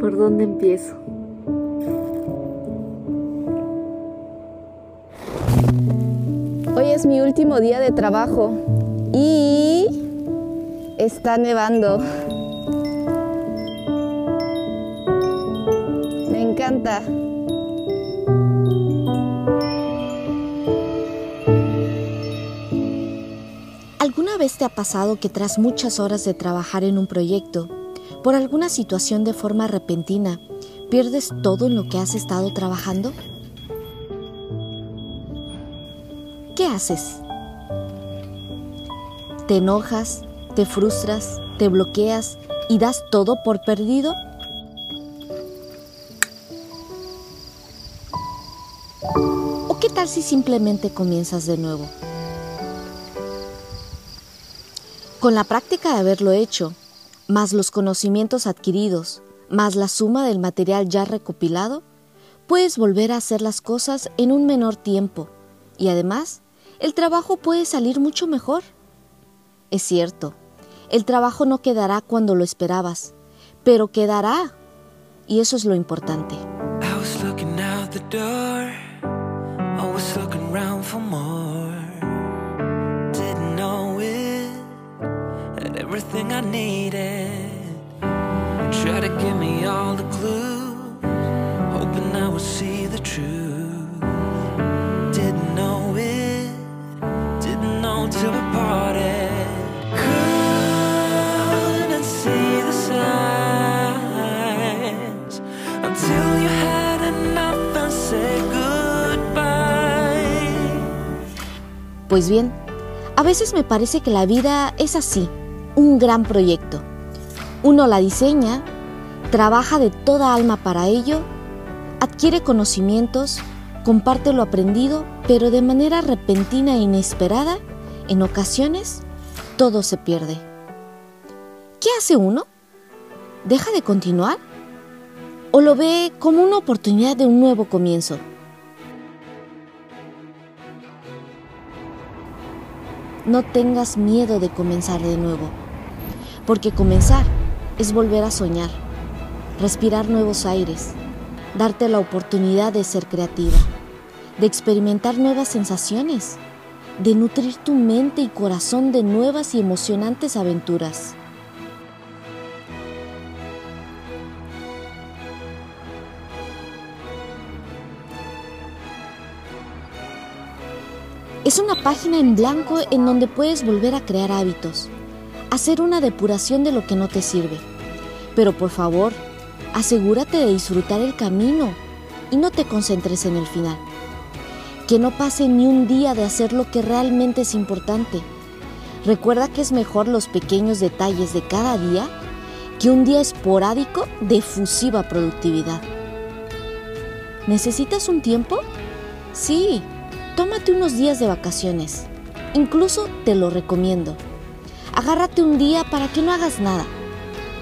¿Por dónde empiezo? Hoy es mi último día de trabajo y está nevando. Me encanta. ¿Alguna vez te ha pasado que tras muchas horas de trabajar en un proyecto, por alguna situación de forma repentina, pierdes todo en lo que has estado trabajando? ¿Qué haces? ¿Te enojas? ¿Te frustras? ¿Te bloqueas y das todo por perdido? ¿O qué tal si simplemente comienzas de nuevo? Con la práctica de haberlo hecho, más los conocimientos adquiridos, más la suma del material ya recopilado, puedes volver a hacer las cosas en un menor tiempo y además el trabajo puede salir mucho mejor. Es cierto, el trabajo no quedará cuando lo esperabas, pero quedará. Y eso es lo importante. Everything I needed. Try me all the clues, truth. Didn't know it, didn't know. Pues bien, a veces me parece que la vida es así un gran proyecto. Uno la diseña, trabaja de toda alma para ello, adquiere conocimientos, comparte lo aprendido, pero de manera repentina e inesperada, en ocasiones, todo se pierde. ¿Qué hace uno? ¿Deja de continuar? ¿O lo ve como una oportunidad de un nuevo comienzo? No tengas miedo de comenzar de nuevo porque comenzar es volver a soñar, respirar nuevos aires, darte la oportunidad de ser creativa, de experimentar nuevas sensaciones, de nutrir tu mente y corazón de nuevas y emocionantes aventuras. Es una página en blanco en donde puedes volver a crear hábitos hacer una depuración de lo que no te sirve. Pero por favor, asegúrate de disfrutar el camino y no te concentres en el final. Que no pase ni un día de hacer lo que realmente es importante. Recuerda que es mejor los pequeños detalles de cada día que un día esporádico de efusiva productividad. ¿Necesitas un tiempo? Sí, tómate unos días de vacaciones. Incluso te lo recomiendo. Agárrate un día para que no hagas nada.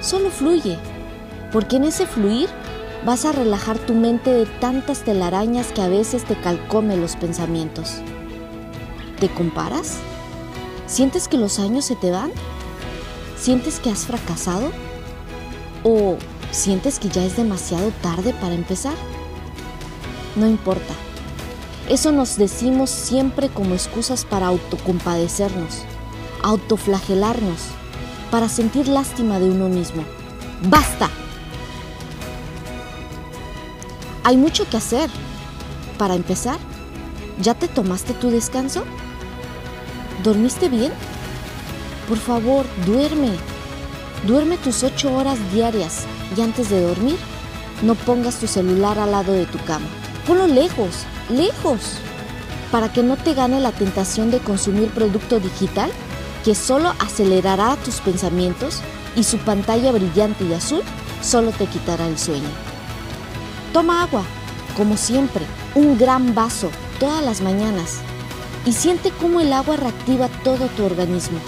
Solo fluye, porque en ese fluir vas a relajar tu mente de tantas telarañas que a veces te calcome los pensamientos. ¿Te comparas? ¿Sientes que los años se te van? ¿Sientes que has fracasado? ¿O sientes que ya es demasiado tarde para empezar? No importa. Eso nos decimos siempre como excusas para autocompadecernos autoflagelarnos, para sentir lástima de uno mismo. ¡Basta! Hay mucho que hacer. Para empezar, ¿ya te tomaste tu descanso? ¿Dormiste bien? Por favor, duerme. Duerme tus ocho horas diarias y antes de dormir, no pongas tu celular al lado de tu cama. Ponlo lejos, lejos, para que no te gane la tentación de consumir producto digital que solo acelerará tus pensamientos y su pantalla brillante y azul solo te quitará el sueño. Toma agua, como siempre, un gran vaso todas las mañanas y siente cómo el agua reactiva todo tu organismo.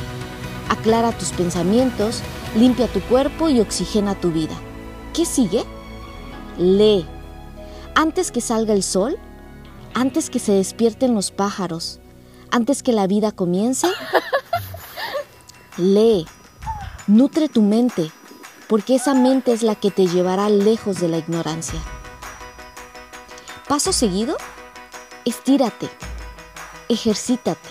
Aclara tus pensamientos, limpia tu cuerpo y oxigena tu vida. ¿Qué sigue? Lee. Antes que salga el sol, antes que se despierten los pájaros, antes que la vida comience, Lee, nutre tu mente, porque esa mente es la que te llevará lejos de la ignorancia. Paso seguido, estírate, ejercítate.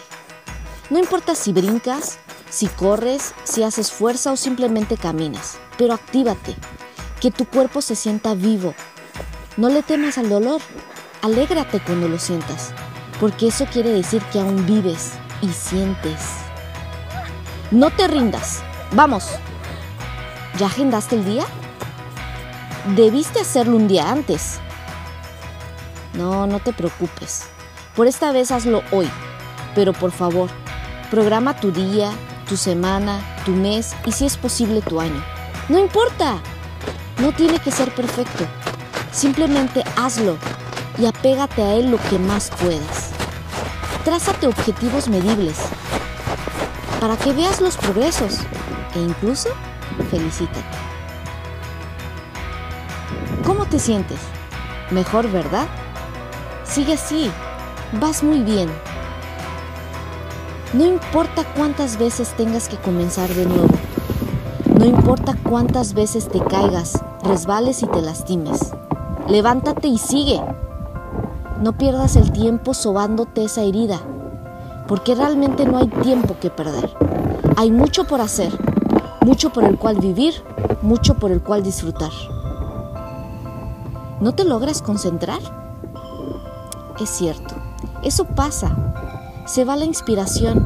No importa si brincas, si corres, si haces fuerza o simplemente caminas, pero actívate, que tu cuerpo se sienta vivo. No le temas al dolor, alégrate cuando lo sientas, porque eso quiere decir que aún vives y sientes. No te rindas, vamos. ¿Ya agendaste el día? Debiste hacerlo un día antes. No, no te preocupes. Por esta vez hazlo hoy. Pero por favor, programa tu día, tu semana, tu mes y si es posible tu año. No importa. No tiene que ser perfecto. Simplemente hazlo y apégate a él lo que más puedas. Trázate objetivos medibles para que veas los progresos e incluso felicítate. ¿Cómo te sientes? Mejor, ¿verdad? Sigue así, vas muy bien. No importa cuántas veces tengas que comenzar de nuevo. No importa cuántas veces te caigas, resbales y te lastimes. Levántate y sigue. No pierdas el tiempo sobándote esa herida, porque realmente no hay tiempo que perder. Hay mucho por hacer, mucho por el cual vivir, mucho por el cual disfrutar. ¿No te logras concentrar? Es cierto, eso pasa. Se va la inspiración.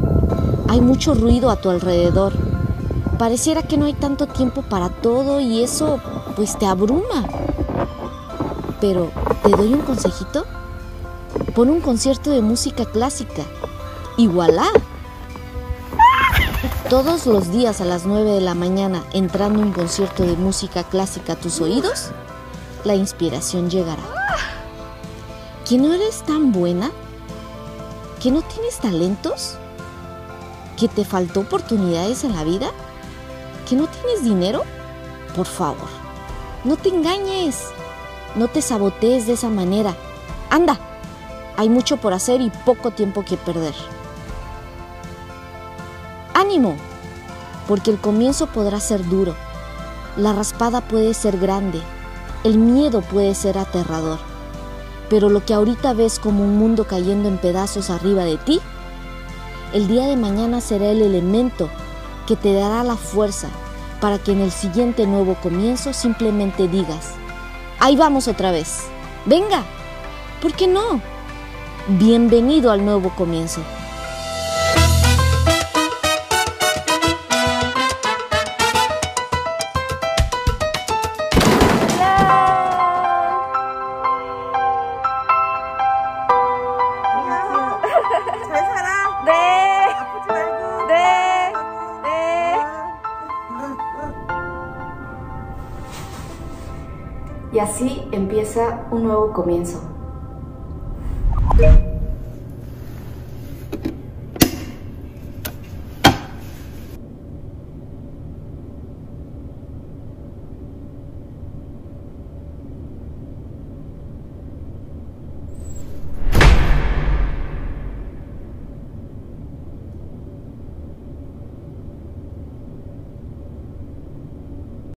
Hay mucho ruido a tu alrededor. Pareciera que no hay tanto tiempo para todo y eso pues te abruma. Pero, ¿te doy un consejito? Pon un concierto de música clásica. ¡Igualá! Todos los días a las 9 de la mañana entrando un concierto de música clásica a tus oídos, la inspiración llegará. ¿Que no eres tan buena? ¿Que no tienes talentos? ¿Que te faltó oportunidades en la vida? ¿Que no tienes dinero? Por favor, no te engañes. No te sabotees de esa manera. Anda, hay mucho por hacer y poco tiempo que perder. ¡Ánimo! Porque el comienzo podrá ser duro, la raspada puede ser grande, el miedo puede ser aterrador, pero lo que ahorita ves como un mundo cayendo en pedazos arriba de ti, el día de mañana será el elemento que te dará la fuerza para que en el siguiente nuevo comienzo simplemente digas, ahí vamos otra vez, venga, ¿por qué no? Bienvenido al nuevo comienzo. Y así empieza un nuevo comienzo.